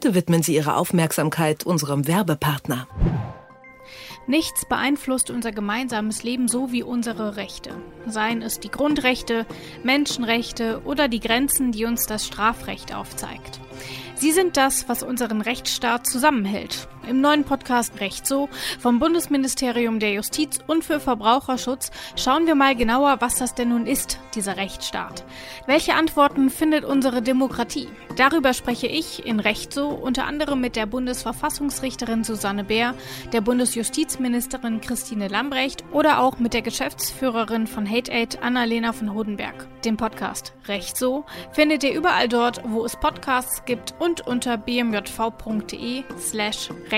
Bitte widmen Sie Ihre Aufmerksamkeit unserem Werbepartner. Nichts beeinflusst unser gemeinsames Leben so wie unsere Rechte. Seien es die Grundrechte, Menschenrechte oder die Grenzen, die uns das Strafrecht aufzeigt. Sie sind das, was unseren Rechtsstaat zusammenhält. Im neuen Podcast Recht so vom Bundesministerium der Justiz und für Verbraucherschutz schauen wir mal genauer, was das denn nun ist, dieser Rechtsstaat. Welche Antworten findet unsere Demokratie? Darüber spreche ich in Recht so unter anderem mit der Bundesverfassungsrichterin Susanne Bär, der Bundesjustizministerin Christine Lambrecht oder auch mit der Geschäftsführerin von Hate Aid Annalena von Hodenberg. Den Podcast Recht so findet ihr überall dort, wo es Podcasts gibt und unter bmjv.de slash recht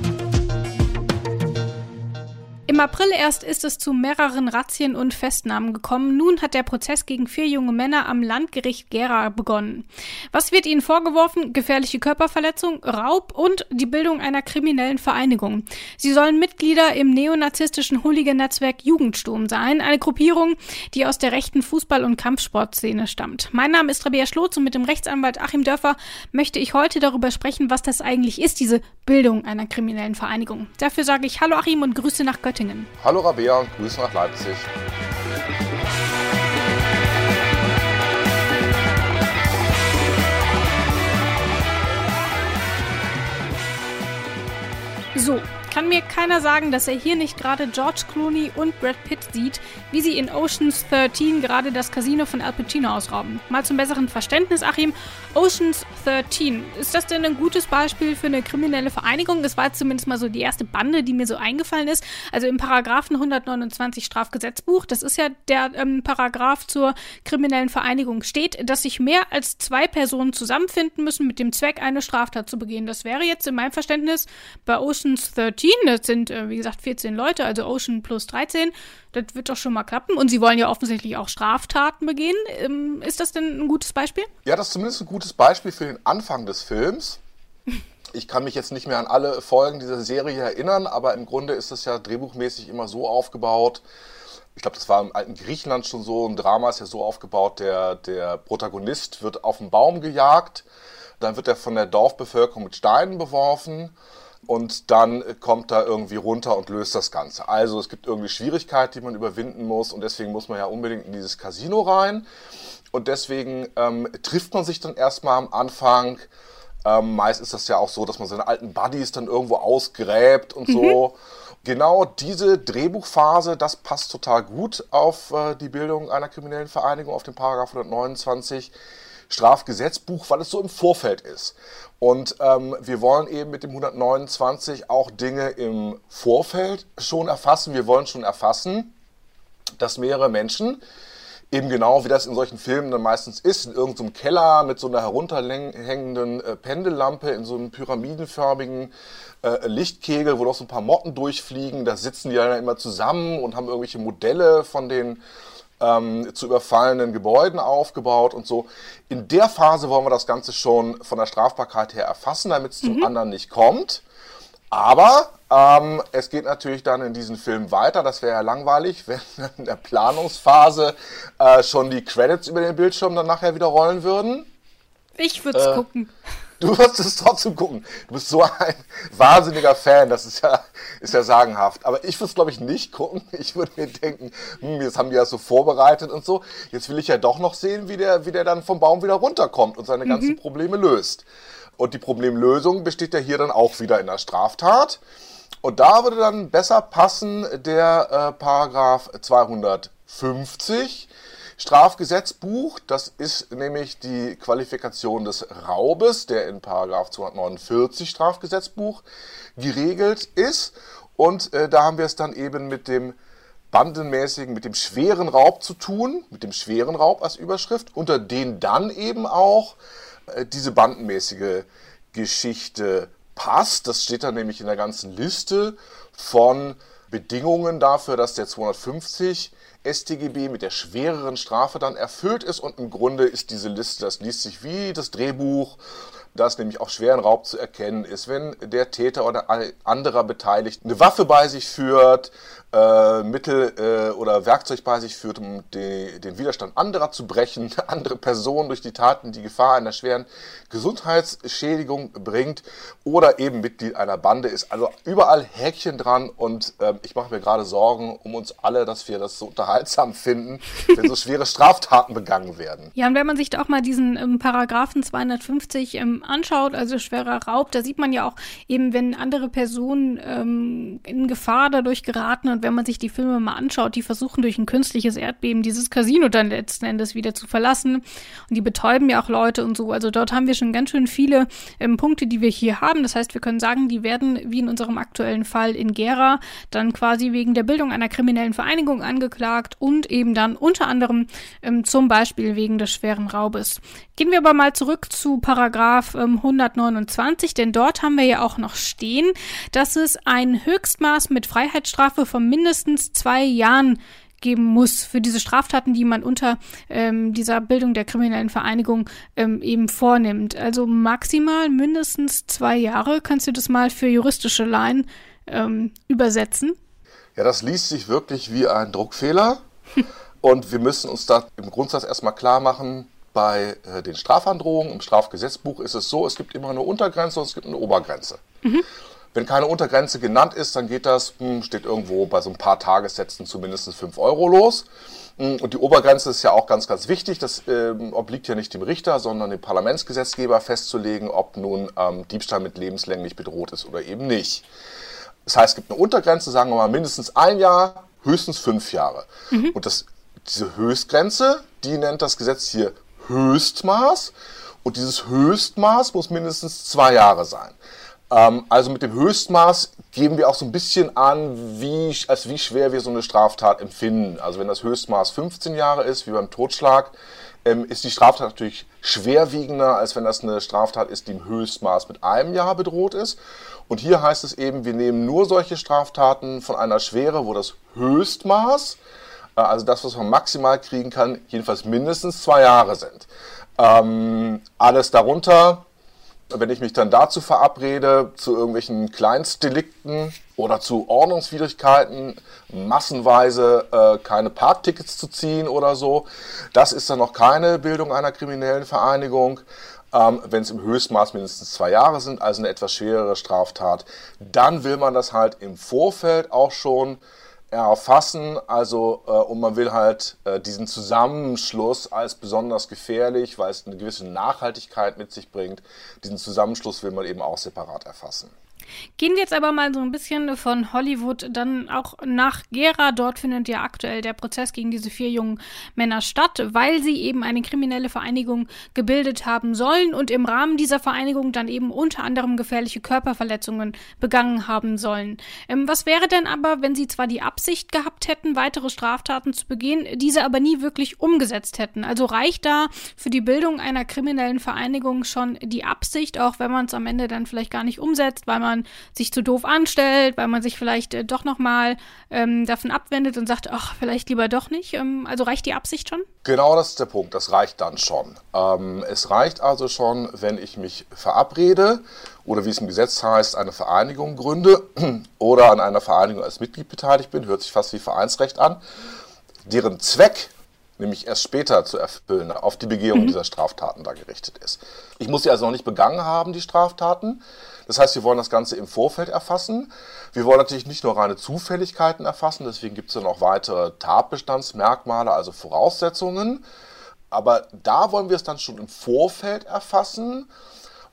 Im April erst ist es zu mehreren Razzien und Festnahmen gekommen. Nun hat der Prozess gegen vier junge Männer am Landgericht Gera begonnen. Was wird ihnen vorgeworfen? Gefährliche Körperverletzung, Raub und die Bildung einer kriminellen Vereinigung. Sie sollen Mitglieder im neonazistischen Hooligan-Netzwerk Jugendsturm sein, eine Gruppierung, die aus der rechten Fußball- und Kampfsportszene stammt. Mein Name ist Rabea Schlotz und mit dem Rechtsanwalt Achim Dörfer möchte ich heute darüber sprechen, was das eigentlich ist, diese Bildung einer kriminellen Vereinigung. Dafür sage ich Hallo Achim und Grüße nach Göttingen. Göttingen. Hallo Rabea und Grüße nach Leipzig. So, kann mir keiner sagen, dass er hier nicht gerade George Clooney und Brad Pitt sieht, wie sie in Oceans 13 gerade das Casino von Al Pacino ausrauben. Mal zum besseren Verständnis, Achim. Oceans 13, ist das denn ein gutes Beispiel für eine kriminelle Vereinigung? Das war zumindest mal so die erste Bande, die mir so eingefallen ist. Also im Paragraphen 129 Strafgesetzbuch, das ist ja der ähm, Paragraph zur kriminellen Vereinigung, steht, dass sich mehr als zwei Personen zusammenfinden müssen mit dem Zweck, eine Straftat zu begehen. Das wäre jetzt in meinem Verständnis bei Oceans 13 Team. Das sind, äh, wie gesagt, 14 Leute, also Ocean plus 13. Das wird doch schon mal klappen. Und sie wollen ja offensichtlich auch Straftaten begehen. Ähm, ist das denn ein gutes Beispiel? Ja, das ist zumindest ein gutes Beispiel für den Anfang des Films. Ich kann mich jetzt nicht mehr an alle Folgen dieser Serie erinnern, aber im Grunde ist es ja drehbuchmäßig immer so aufgebaut. Ich glaube, das war im alten Griechenland schon so. Ein Drama ist ja so aufgebaut, der, der Protagonist wird auf einen Baum gejagt, dann wird er von der Dorfbevölkerung mit Steinen beworfen und dann kommt er irgendwie runter und löst das Ganze. Also es gibt irgendwie Schwierigkeiten, die man überwinden muss und deswegen muss man ja unbedingt in dieses Casino rein und deswegen ähm, trifft man sich dann erstmal am Anfang. Ähm, meist ist das ja auch so, dass man seine alten Buddies dann irgendwo ausgräbt und mhm. so. Genau diese Drehbuchphase, das passt total gut auf äh, die Bildung einer kriminellen Vereinigung, auf den Paragraph 129. Strafgesetzbuch, weil es so im Vorfeld ist. Und ähm, wir wollen eben mit dem 129 auch Dinge im Vorfeld schon erfassen. Wir wollen schon erfassen, dass mehrere Menschen, eben genau wie das in solchen Filmen dann meistens ist, in irgendeinem Keller mit so einer herunterhängenden äh, Pendellampe, in so einem pyramidenförmigen äh, Lichtkegel, wo noch so ein paar Motten durchfliegen. Da sitzen die dann immer zusammen und haben irgendwelche Modelle von den ähm, zu überfallenen Gebäuden aufgebaut und so. In der Phase wollen wir das Ganze schon von der Strafbarkeit her erfassen, damit es mhm. zum anderen nicht kommt. Aber ähm, es geht natürlich dann in diesem Film weiter. Das wäre ja langweilig, wenn in der Planungsphase äh, schon die Credits über den Bildschirm dann nachher wieder rollen würden. Ich würde es äh, gucken. Du wirst es trotzdem gucken. Du bist so ein wahnsinniger Fan, das ist ja, ist ja sagenhaft. Aber ich würde es, glaube ich, nicht gucken. Ich würde mir denken, hm, jetzt haben die das so vorbereitet und so. Jetzt will ich ja doch noch sehen, wie der, wie der dann vom Baum wieder runterkommt und seine mhm. ganzen Probleme löst. Und die Problemlösung besteht ja hier dann auch wieder in der Straftat. Und da würde dann besser passen der äh, Paragraph 250 Strafgesetzbuch, das ist nämlich die Qualifikation des Raubes, der in Paragraph 249 Strafgesetzbuch geregelt ist. Und äh, da haben wir es dann eben mit dem bandenmäßigen, mit dem schweren Raub zu tun, mit dem schweren Raub als Überschrift, unter den dann eben auch diese bandenmäßige Geschichte passt. Das steht dann nämlich in der ganzen Liste von Bedingungen dafür, dass der 250 StGB mit der schwereren Strafe dann erfüllt ist und im Grunde ist diese Liste, das liest sich wie das Drehbuch, dass nämlich auch schweren Raub zu erkennen ist, wenn der Täter oder ein anderer Beteiligt eine Waffe bei sich führt, äh, Mittel äh, oder Werkzeug bei sich führt, um die, den Widerstand anderer zu brechen, andere Personen durch die Taten die Gefahr einer schweren Gesundheitsschädigung bringt oder eben Mitglied einer Bande ist. Also überall Häkchen dran und äh, ich mache mir gerade Sorgen um uns alle, dass wir das so unterhaltsam finden, wenn so schwere Straftaten begangen werden. Ja, und wenn man sich da auch mal diesen ähm, Paragraphen 250 anschaut, also schwerer Raub, da sieht man ja auch eben, wenn andere Personen ähm, in Gefahr dadurch geraten und wenn man sich die Filme mal anschaut, die versuchen durch ein künstliches Erdbeben dieses Casino dann letzten Endes wieder zu verlassen und die betäuben ja auch Leute und so. Also dort haben wir schon ganz schön viele ähm, Punkte, die wir hier haben. Das heißt, wir können sagen, die werden, wie in unserem aktuellen Fall in Gera, dann quasi wegen der Bildung einer kriminellen Vereinigung angeklagt und eben dann unter anderem ähm, zum Beispiel wegen des schweren Raubes. Gehen wir aber mal zurück zu Paragraph ähm, 129, denn dort haben wir ja auch noch stehen, dass es ein Höchstmaß mit Freiheitsstrafe von mindestens zwei Jahren geben muss für diese Straftaten, die man unter ähm, dieser Bildung der kriminellen Vereinigung ähm, eben vornimmt. Also maximal mindestens zwei Jahre. Kannst du das mal für juristische Laien ähm, übersetzen? Ja, das liest sich wirklich wie ein Druckfehler. Und wir müssen uns da im Grundsatz erstmal klar machen, bei äh, den Strafandrohungen im Strafgesetzbuch ist es so, es gibt immer eine Untergrenze und es gibt eine Obergrenze. Mhm. Wenn keine Untergrenze genannt ist, dann geht das, hm, steht irgendwo bei so ein paar Tagessätzen zumindest 5 Euro los. Hm, und die Obergrenze ist ja auch ganz, ganz wichtig. Das ähm, obliegt ja nicht dem Richter, sondern dem Parlamentsgesetzgeber festzulegen, ob nun ähm, Diebstahl mit lebenslänglich bedroht ist oder eben nicht. Das heißt, es gibt eine Untergrenze, sagen wir mal mindestens ein Jahr, höchstens fünf Jahre. Mhm. Und das, diese Höchstgrenze, die nennt das Gesetz hier Höchstmaß. Und dieses Höchstmaß muss mindestens zwei Jahre sein. Ähm, also mit dem Höchstmaß geben wir auch so ein bisschen an, wie, als wie schwer wir so eine Straftat empfinden. Also wenn das Höchstmaß 15 Jahre ist, wie beim Totschlag, ähm, ist die Straftat natürlich schwerwiegender, als wenn das eine Straftat ist, die im Höchstmaß mit einem Jahr bedroht ist. Und hier heißt es eben, wir nehmen nur solche Straftaten von einer Schwere, wo das Höchstmaß, also das, was man maximal kriegen kann, jedenfalls mindestens zwei Jahre sind. Ähm, alles darunter wenn ich mich dann dazu verabrede, zu irgendwelchen Kleinstdelikten oder zu Ordnungswidrigkeiten, massenweise äh, keine Parktickets zu ziehen oder so, das ist dann noch keine Bildung einer kriminellen Vereinigung. Ähm, wenn es im Höchstmaß mindestens zwei Jahre sind, also eine etwas schwerere Straftat, dann will man das halt im Vorfeld auch schon erfassen. Also, äh, und man will halt äh, diesen Zusammenschluss als besonders gefährlich, weil es eine gewisse Nachhaltigkeit mit sich bringt, diesen Zusammenschluss will man eben auch separat erfassen. Gehen wir jetzt aber mal so ein bisschen von Hollywood dann auch nach Gera. Dort findet ja aktuell der Prozess gegen diese vier jungen Männer statt, weil sie eben eine kriminelle Vereinigung gebildet haben sollen und im Rahmen dieser Vereinigung dann eben unter anderem gefährliche Körperverletzungen begangen haben sollen. Ähm, was wäre denn aber, wenn sie zwar die Absicht gehabt hätten, weitere Straftaten zu begehen, diese aber nie wirklich umgesetzt hätten? Also reicht da für die Bildung einer kriminellen Vereinigung schon die Absicht, auch wenn man es am Ende dann vielleicht gar nicht umsetzt, weil man sich zu doof anstellt, weil man sich vielleicht äh, doch nochmal ähm, davon abwendet und sagt, ach, vielleicht lieber doch nicht. Ähm, also reicht die Absicht schon? Genau, das ist der Punkt. Das reicht dann schon. Ähm, es reicht also schon, wenn ich mich verabrede oder wie es im Gesetz heißt, eine Vereinigung gründe oder an einer Vereinigung als Mitglied beteiligt bin, hört sich fast wie Vereinsrecht an, deren Zweck nämlich erst später zu erfüllen, auf die Begehung mhm. dieser Straftaten da gerichtet ist. Ich muss sie also noch nicht begangen haben, die Straftaten. Das heißt, wir wollen das Ganze im Vorfeld erfassen. Wir wollen natürlich nicht nur reine Zufälligkeiten erfassen, deswegen gibt es dann auch weitere Tatbestandsmerkmale, also Voraussetzungen. Aber da wollen wir es dann schon im Vorfeld erfassen.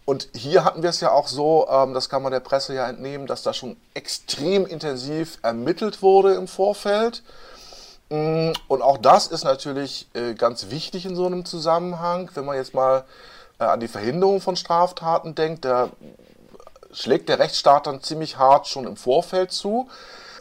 Und hier hatten wir es ja auch so, ähm, das kann man der Presse ja entnehmen, dass da schon extrem intensiv ermittelt wurde im Vorfeld. Mm, und auch das ist natürlich äh, ganz wichtig in so einem Zusammenhang, wenn man jetzt mal äh, an die Verhinderung von Straftaten denkt. Da schlägt der Rechtsstaat dann ziemlich hart schon im Vorfeld zu.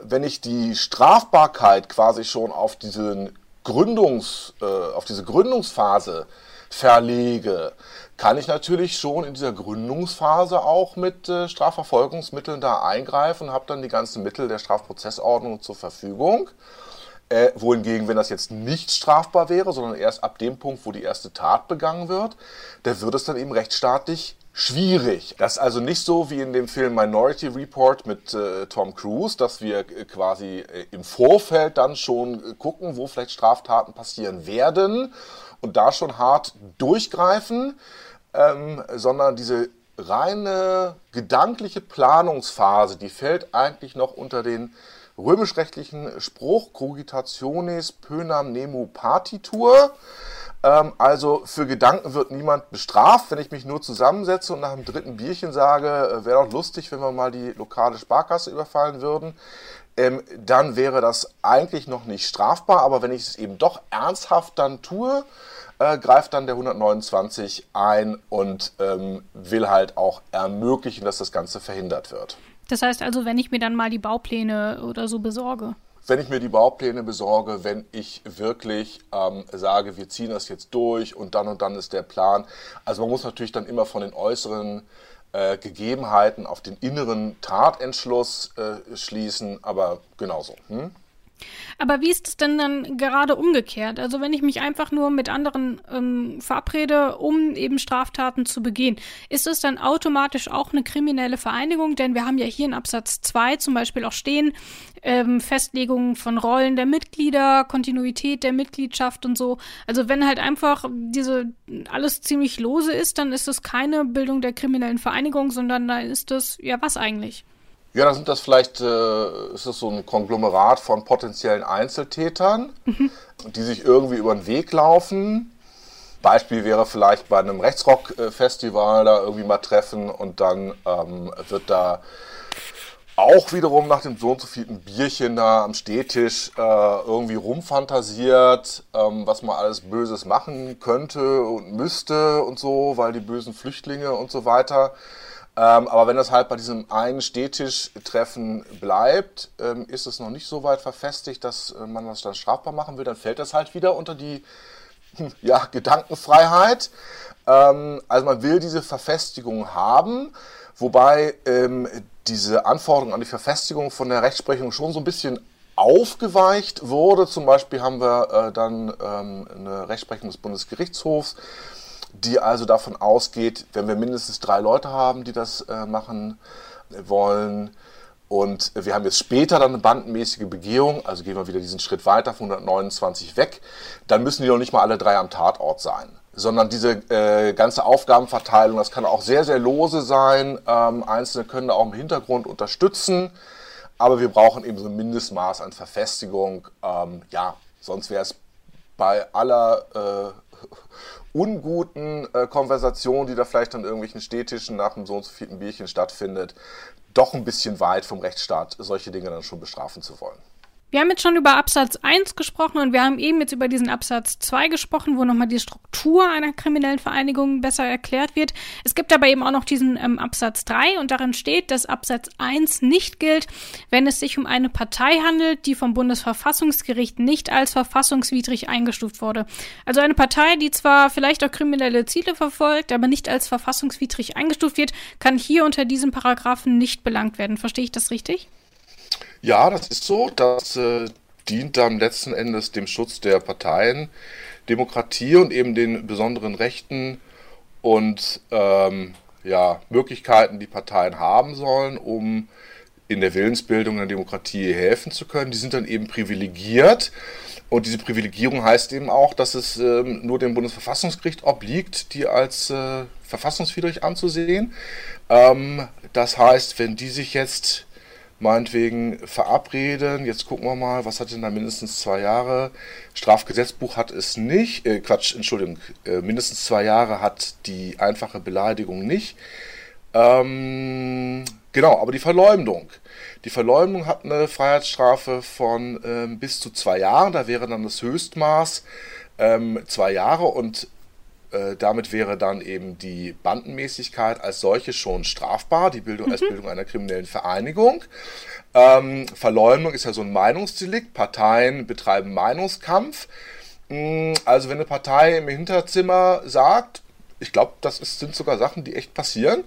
Wenn ich die Strafbarkeit quasi schon auf, diesen Gründungs, äh, auf diese Gründungsphase verlege, kann ich natürlich schon in dieser Gründungsphase auch mit äh, Strafverfolgungsmitteln da eingreifen, habe dann die ganzen Mittel der Strafprozessordnung zur Verfügung. Äh, wohingegen, wenn das jetzt nicht strafbar wäre, sondern erst ab dem Punkt, wo die erste Tat begangen wird, da wird es dann eben rechtsstaatlich schwierig. Das ist also nicht so wie in dem Film Minority Report mit äh, Tom Cruise, dass wir äh, quasi äh, im Vorfeld dann schon äh, gucken, wo vielleicht Straftaten passieren werden und da schon hart durchgreifen, ähm, sondern diese reine gedankliche Planungsphase, die fällt eigentlich noch unter den römisch-rechtlichen Spruch Cogitationes pönam nemo partitur. Ähm, also für Gedanken wird niemand bestraft. Wenn ich mich nur zusammensetze und nach dem dritten Bierchen sage, äh, wäre doch lustig, wenn wir mal die lokale Sparkasse überfallen würden, ähm, dann wäre das eigentlich noch nicht strafbar. Aber wenn ich es eben doch ernsthaft dann tue, äh, greift dann der 129 ein und ähm, will halt auch ermöglichen, dass das Ganze verhindert wird. Das heißt also, wenn ich mir dann mal die Baupläne oder so besorge wenn ich mir die Baupläne besorge, wenn ich wirklich ähm, sage, wir ziehen das jetzt durch und dann und dann ist der Plan. Also man muss natürlich dann immer von den äußeren äh, Gegebenheiten auf den inneren Tatentschluss äh, schließen, aber genauso. Hm? Aber wie ist es denn dann gerade umgekehrt? Also wenn ich mich einfach nur mit anderen ähm, verabrede, um eben Straftaten zu begehen, ist es dann automatisch auch eine kriminelle Vereinigung? Denn wir haben ja hier in Absatz 2 zum Beispiel auch stehen, ähm, Festlegungen von Rollen der Mitglieder, Kontinuität der Mitgliedschaft und so. Also wenn halt einfach diese alles ziemlich lose ist, dann ist es keine Bildung der kriminellen Vereinigung, sondern da ist es, ja was eigentlich? Ja, da sind das vielleicht, äh, ist das so ein Konglomerat von potenziellen Einzeltätern, mhm. die sich irgendwie über den Weg laufen. Beispiel wäre vielleicht bei einem Rechtsrock-Festival da irgendwie mal treffen und dann ähm, wird da auch wiederum nach dem so und so vielen Bierchen da am Stehtisch äh, irgendwie rumfantasiert, ähm, was man alles Böses machen könnte und müsste und so, weil die bösen Flüchtlinge und so weiter. Ähm, aber wenn das halt bei diesem einen Stehtischtreffen bleibt, ähm, ist es noch nicht so weit verfestigt, dass äh, man das dann strafbar machen will, dann fällt das halt wieder unter die ja, Gedankenfreiheit. Ähm, also man will diese Verfestigung haben, wobei ähm, diese Anforderung an die Verfestigung von der Rechtsprechung schon so ein bisschen aufgeweicht wurde. Zum Beispiel haben wir äh, dann ähm, eine Rechtsprechung des Bundesgerichtshofs, die also davon ausgeht, wenn wir mindestens drei Leute haben, die das äh, machen wollen, und wir haben jetzt später dann eine bandenmäßige Begehung, also gehen wir wieder diesen Schritt weiter von 129 weg, dann müssen die noch nicht mal alle drei am Tatort sein. Sondern diese äh, ganze Aufgabenverteilung, das kann auch sehr, sehr lose sein. Ähm, Einzelne können da auch im Hintergrund unterstützen, aber wir brauchen eben so ein Mindestmaß an Verfestigung. Ähm, ja, sonst wäre es bei aller äh, unguten äh, Konversation, die da vielleicht an irgendwelchen Städtischen nach einem so und so vielen Bierchen stattfindet, doch ein bisschen weit vom Rechtsstaat, solche Dinge dann schon bestrafen zu wollen. Wir haben jetzt schon über Absatz 1 gesprochen und wir haben eben jetzt über diesen Absatz 2 gesprochen, wo nochmal die Struktur einer kriminellen Vereinigung besser erklärt wird. Es gibt aber eben auch noch diesen ähm, Absatz 3 und darin steht, dass Absatz 1 nicht gilt, wenn es sich um eine Partei handelt, die vom Bundesverfassungsgericht nicht als verfassungswidrig eingestuft wurde. Also eine Partei, die zwar vielleicht auch kriminelle Ziele verfolgt, aber nicht als verfassungswidrig eingestuft wird, kann hier unter diesem Paragraphen nicht belangt werden. Verstehe ich das richtig? Ja, das ist so. Das äh, dient dann letzten Endes dem Schutz der Parteien, Demokratie und eben den besonderen Rechten und ähm, ja, Möglichkeiten, die Parteien haben sollen, um in der Willensbildung der Demokratie helfen zu können. Die sind dann eben privilegiert. Und diese Privilegierung heißt eben auch, dass es ähm, nur dem Bundesverfassungsgericht obliegt, die als äh, verfassungswidrig anzusehen. Ähm, das heißt, wenn die sich jetzt meinetwegen verabreden. Jetzt gucken wir mal, was hat denn da mindestens zwei Jahre? Strafgesetzbuch hat es nicht. Äh, Quatsch, Entschuldigung, äh, mindestens zwei Jahre hat die einfache Beleidigung nicht. Ähm, genau, aber die Verleumdung. Die Verleumdung hat eine Freiheitsstrafe von ähm, bis zu zwei Jahren. Da wäre dann das Höchstmaß ähm, zwei Jahre und äh, damit wäre dann eben die Bandenmäßigkeit als solche schon strafbar, die Bildung mhm. als Bildung einer kriminellen Vereinigung. Ähm, Verleumdung ist ja so ein Meinungsdelikt. Parteien betreiben Meinungskampf. Mm, also wenn eine Partei im Hinterzimmer sagt, ich glaube, das ist, sind sogar Sachen, die echt passieren.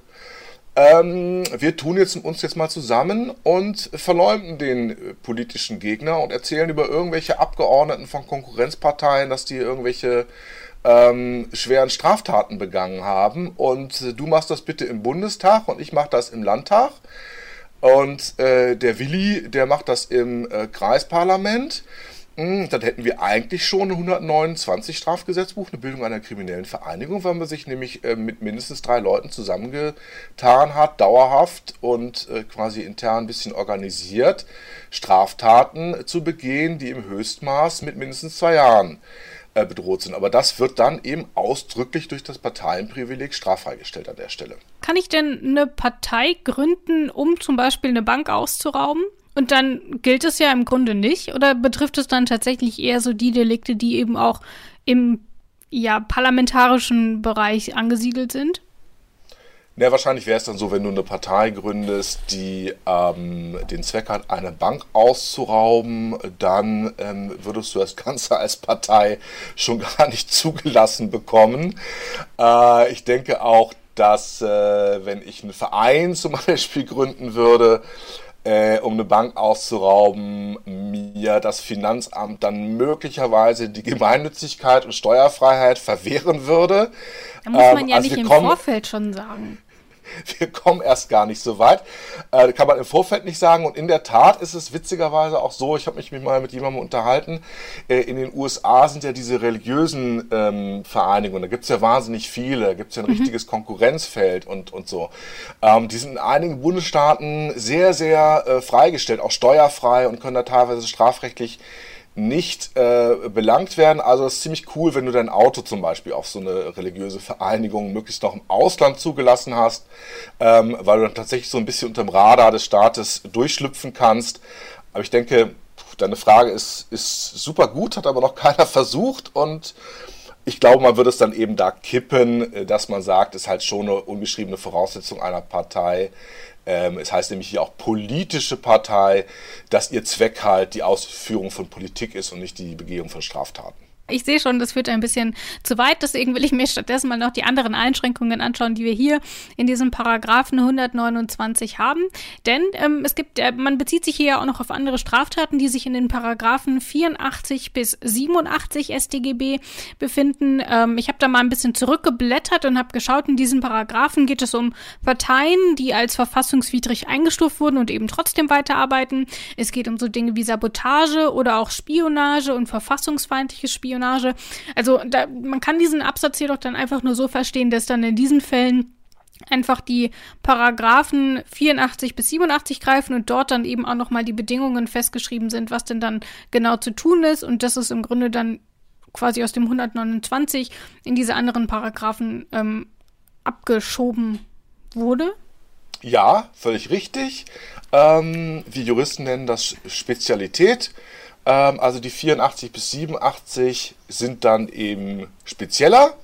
Ähm, wir tun jetzt uns jetzt mal zusammen und verleumden den äh, politischen Gegner und erzählen über irgendwelche Abgeordneten von Konkurrenzparteien, dass die irgendwelche ähm, schweren Straftaten begangen haben. Und äh, du machst das bitte im Bundestag und ich mache das im Landtag. Und äh, der Willi, der macht das im äh, Kreisparlament. Hm, dann hätten wir eigentlich schon 129 Strafgesetzbuch, eine Bildung einer kriminellen Vereinigung, weil man sich nämlich äh, mit mindestens drei Leuten zusammengetan hat, dauerhaft und äh, quasi intern ein bisschen organisiert, Straftaten zu begehen, die im Höchstmaß mit mindestens zwei Jahren äh, bedroht sind. Aber das wird dann eben ausdrücklich durch das Parteienprivileg straffreigestellt an der Stelle. Kann ich denn eine Partei gründen, um zum Beispiel eine Bank auszurauben? Und dann gilt es ja im Grunde nicht? Oder betrifft es dann tatsächlich eher so die Delikte, die eben auch im ja, parlamentarischen Bereich angesiedelt sind? Ja, wahrscheinlich wäre es dann so, wenn du eine Partei gründest, die ähm, den Zweck hat, eine Bank auszurauben, dann ähm, würdest du das Ganze als Partei schon gar nicht zugelassen bekommen. Äh, ich denke auch, dass äh, wenn ich einen Verein zum Beispiel gründen würde, äh, um eine Bank auszurauben, mir das Finanzamt dann möglicherweise die Gemeinnützigkeit und Steuerfreiheit verwehren würde. Da muss man ähm, ja also nicht im Vorfeld schon sagen. wir kommen erst gar nicht so weit. Äh, kann man im Vorfeld nicht sagen. Und in der Tat ist es witzigerweise auch so, ich habe mich mal mit jemandem unterhalten, äh, in den USA sind ja diese religiösen ähm, Vereinigungen, da gibt es ja wahnsinnig viele, da gibt es ja ein mhm. richtiges Konkurrenzfeld und, und so. Ähm, die sind in einigen Bundesstaaten sehr, sehr äh, freigestellt, auch steuerfrei und können da teilweise strafrechtlich nicht äh, belangt werden. Also es ist ziemlich cool, wenn du dein Auto zum Beispiel auf so eine religiöse Vereinigung möglichst noch im Ausland zugelassen hast, ähm, weil du dann tatsächlich so ein bisschen unter dem Radar des Staates durchschlüpfen kannst. Aber ich denke, deine Frage ist, ist super gut, hat aber noch keiner versucht und ich glaube, man würde es dann eben da kippen, äh, dass man sagt, es ist halt schon eine ungeschriebene Voraussetzung einer Partei, ähm, es heißt nämlich hier auch politische Partei, dass ihr Zweck halt die Ausführung von Politik ist und nicht die Begehung von Straftaten. Ich sehe schon, das führt ein bisschen zu weit. Deswegen will ich mir stattdessen mal noch die anderen Einschränkungen anschauen, die wir hier in diesem Paragraphen 129 haben. Denn ähm, es gibt, äh, man bezieht sich hier ja auch noch auf andere Straftaten, die sich in den Paragraphen 84 bis 87 StGB befinden. Ähm, ich habe da mal ein bisschen zurückgeblättert und habe geschaut, in diesen Paragraphen geht es um Parteien, die als verfassungswidrig eingestuft wurden und eben trotzdem weiterarbeiten. Es geht um so Dinge wie Sabotage oder auch Spionage und verfassungsfeindliche Spionage. Spionage. Also da, man kann diesen Absatz jedoch dann einfach nur so verstehen, dass dann in diesen Fällen einfach die Paragraphen 84 bis 87 greifen und dort dann eben auch nochmal die Bedingungen festgeschrieben sind, was denn dann genau zu tun ist und das ist im Grunde dann quasi aus dem 129 in diese anderen Paragraphen ähm, abgeschoben wurde. Ja, völlig richtig. Ähm, wir Juristen nennen das Spezialität. Ähm, also die 84 bis 87 sind dann eben spezieller.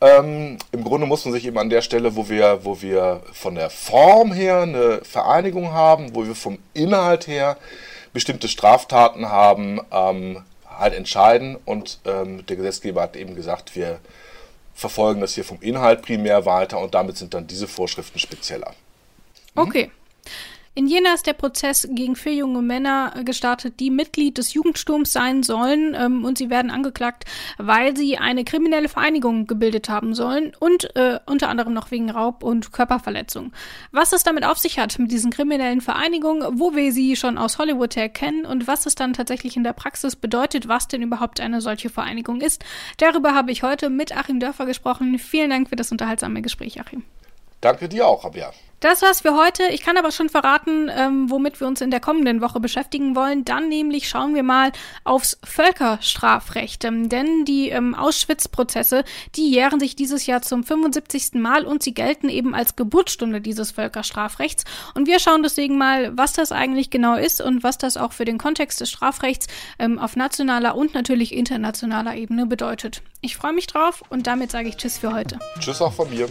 Ähm, Im Grunde muss man sich eben an der Stelle, wo wir, wo wir von der Form her eine Vereinigung haben, wo wir vom Inhalt her bestimmte Straftaten haben, ähm, halt entscheiden. Und ähm, der Gesetzgeber hat eben gesagt, wir verfolgen das hier vom Inhalt primär weiter und damit sind dann diese Vorschriften spezieller. Hm? Okay. In Jena ist der Prozess gegen vier junge Männer äh, gestartet, die Mitglied des Jugendsturms sein sollen ähm, und sie werden angeklagt, weil sie eine kriminelle Vereinigung gebildet haben sollen und äh, unter anderem noch wegen Raub und Körperverletzung. Was es damit auf sich hat mit diesen kriminellen Vereinigungen, wo wir sie schon aus Hollywood her kennen und was es dann tatsächlich in der Praxis bedeutet, was denn überhaupt eine solche Vereinigung ist, darüber habe ich heute mit Achim Dörfer gesprochen. Vielen Dank für das unterhaltsame Gespräch, Achim. Danke dir auch, Rabia. Das war's für heute. Ich kann aber schon verraten, ähm, womit wir uns in der kommenden Woche beschäftigen wollen. Dann nämlich schauen wir mal aufs Völkerstrafrecht. Ähm, denn die ähm, Auschwitz-Prozesse, die jähren sich dieses Jahr zum 75. Mal und sie gelten eben als Geburtsstunde dieses Völkerstrafrechts. Und wir schauen deswegen mal, was das eigentlich genau ist und was das auch für den Kontext des Strafrechts ähm, auf nationaler und natürlich internationaler Ebene bedeutet. Ich freue mich drauf und damit sage ich Tschüss für heute. Tschüss auch von mir.